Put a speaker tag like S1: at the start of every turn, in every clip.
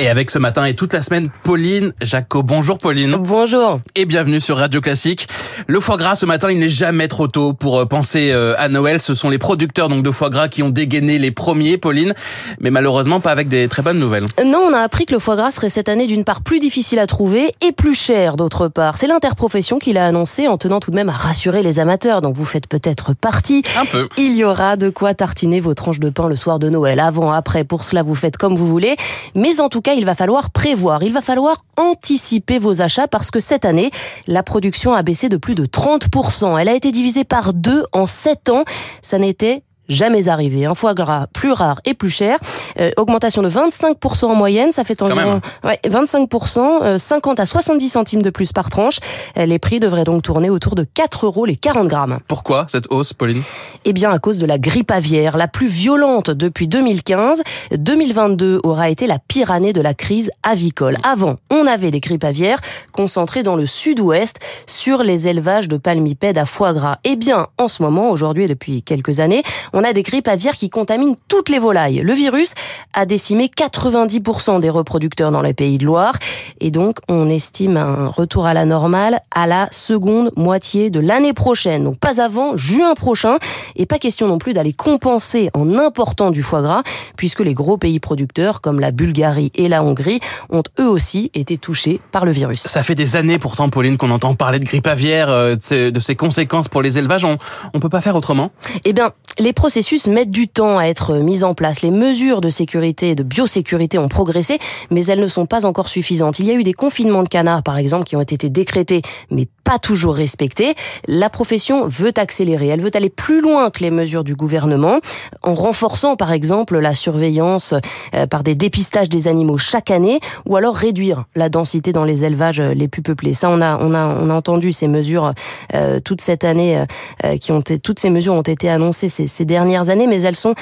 S1: Et avec ce matin et toute la semaine, Pauline Jaco. Bonjour Pauline.
S2: Bonjour.
S1: Et bienvenue sur Radio Classique. Le foie gras ce matin, il n'est jamais trop tôt pour euh, penser euh, à Noël. Ce sont les producteurs donc de foie gras qui ont dégainé les premiers, Pauline. Mais malheureusement pas avec des très bonnes nouvelles.
S2: Non, on a appris que le foie gras serait cette année d'une part plus difficile à trouver et plus cher d'autre part. C'est l'interprofession qui l'a annoncé en tenant tout de même à rassurer les amateurs. Donc vous faites peut-être partie.
S1: Un peu.
S2: Il y aura de quoi tartiner vos tranches de pain le soir de Noël. Avant, après, pour cela vous faites comme vous voulez. Mais en tout cas, il va falloir prévoir, il va falloir anticiper vos achats parce que cette année, la production a baissé de plus de 30%. Elle a été divisée par deux en 7 ans. Ça n'était jamais arrivé. Un foie gras plus rare et plus cher. Euh, augmentation de 25% en moyenne, ça fait environ ouais, 25%, euh, 50 à 70 centimes de plus par tranche. Euh, les prix devraient donc tourner autour de 4 euros les 40 grammes.
S1: Pourquoi cette hausse, Pauline?
S2: Eh bien, à cause de la grippe aviaire, la plus violente depuis 2015. 2022 aura été la pire année de la crise avicole. Avant, on avait des grippes aviaires concentrées dans le sud-ouest sur les élevages de palmipèdes à foie gras. Eh bien, en ce moment, aujourd'hui et depuis quelques années, on a des grippes aviaires qui contaminent toutes les volailles. Le virus a décimé 90% des reproducteurs dans les pays de Loire et donc on estime un retour à la normale à la seconde moitié de l'année prochaine. Donc pas avant juin prochain et pas question non plus d'aller compenser en important du foie gras puisque les gros pays producteurs comme la Bulgarie et la Hongrie ont eux aussi été touchés par le virus.
S1: Ça fait des années pourtant, Pauline, qu'on entend parler de grippe aviaire, euh, de ses conséquences pour les élevages. On, on peut pas faire autrement?
S2: Eh bien, les processus mettent du temps à être mis en place. Les mesures de sécurité et de biosécurité ont progressé, mais elles ne sont pas encore suffisantes. Il y a eu des confinements de canards, par exemple, qui ont été décrétés, mais pas toujours respectés. La profession veut accélérer. Elle veut aller plus loin que les mesures du gouvernement, en renforçant, par exemple, la surveillance euh, par des dépistages des animaux chaque année, ou alors réduire la densité dans les élevages les plus peuplés. Ça, on a, on a, on a entendu ces mesures euh, toute cette année, euh, qui ont, toutes ces mesures ont été annoncées ces, ces dernières années, mais elles sont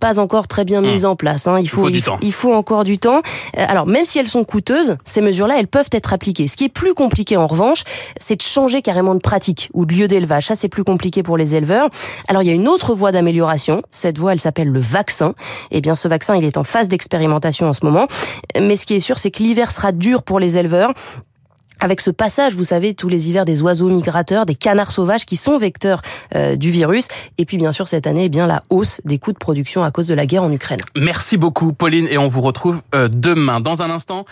S2: pas encore très bien mises en place. Hein. Il, faut,
S1: il, faut,
S2: il, il faut encore du temps. Alors, même si elles sont coûteuses, ces mesures-là, elles peuvent être appliquées. Ce qui est plus compliqué, en revanche, c'est de changer carrément de pratique ou de lieu d'élevage. Ça, c'est plus compliqué pour les éleveurs. Alors, il y a une autre voie d'amélioration. Cette voie, elle s'appelle le vaccin. Eh bien, ce vaccin, il est en phase d'expérimentation en ce moment. Mais ce qui est sûr, c'est que l'hiver sera dur pour les éleveurs avec ce passage, vous savez, tous les hivers des oiseaux migrateurs, des canards sauvages qui sont vecteurs euh, du virus. Et puis, bien sûr, cette année, eh bien la hausse des coûts de production à cause de la guerre en Ukraine.
S1: Merci beaucoup, Pauline, et on vous retrouve euh, demain. Dans un instant.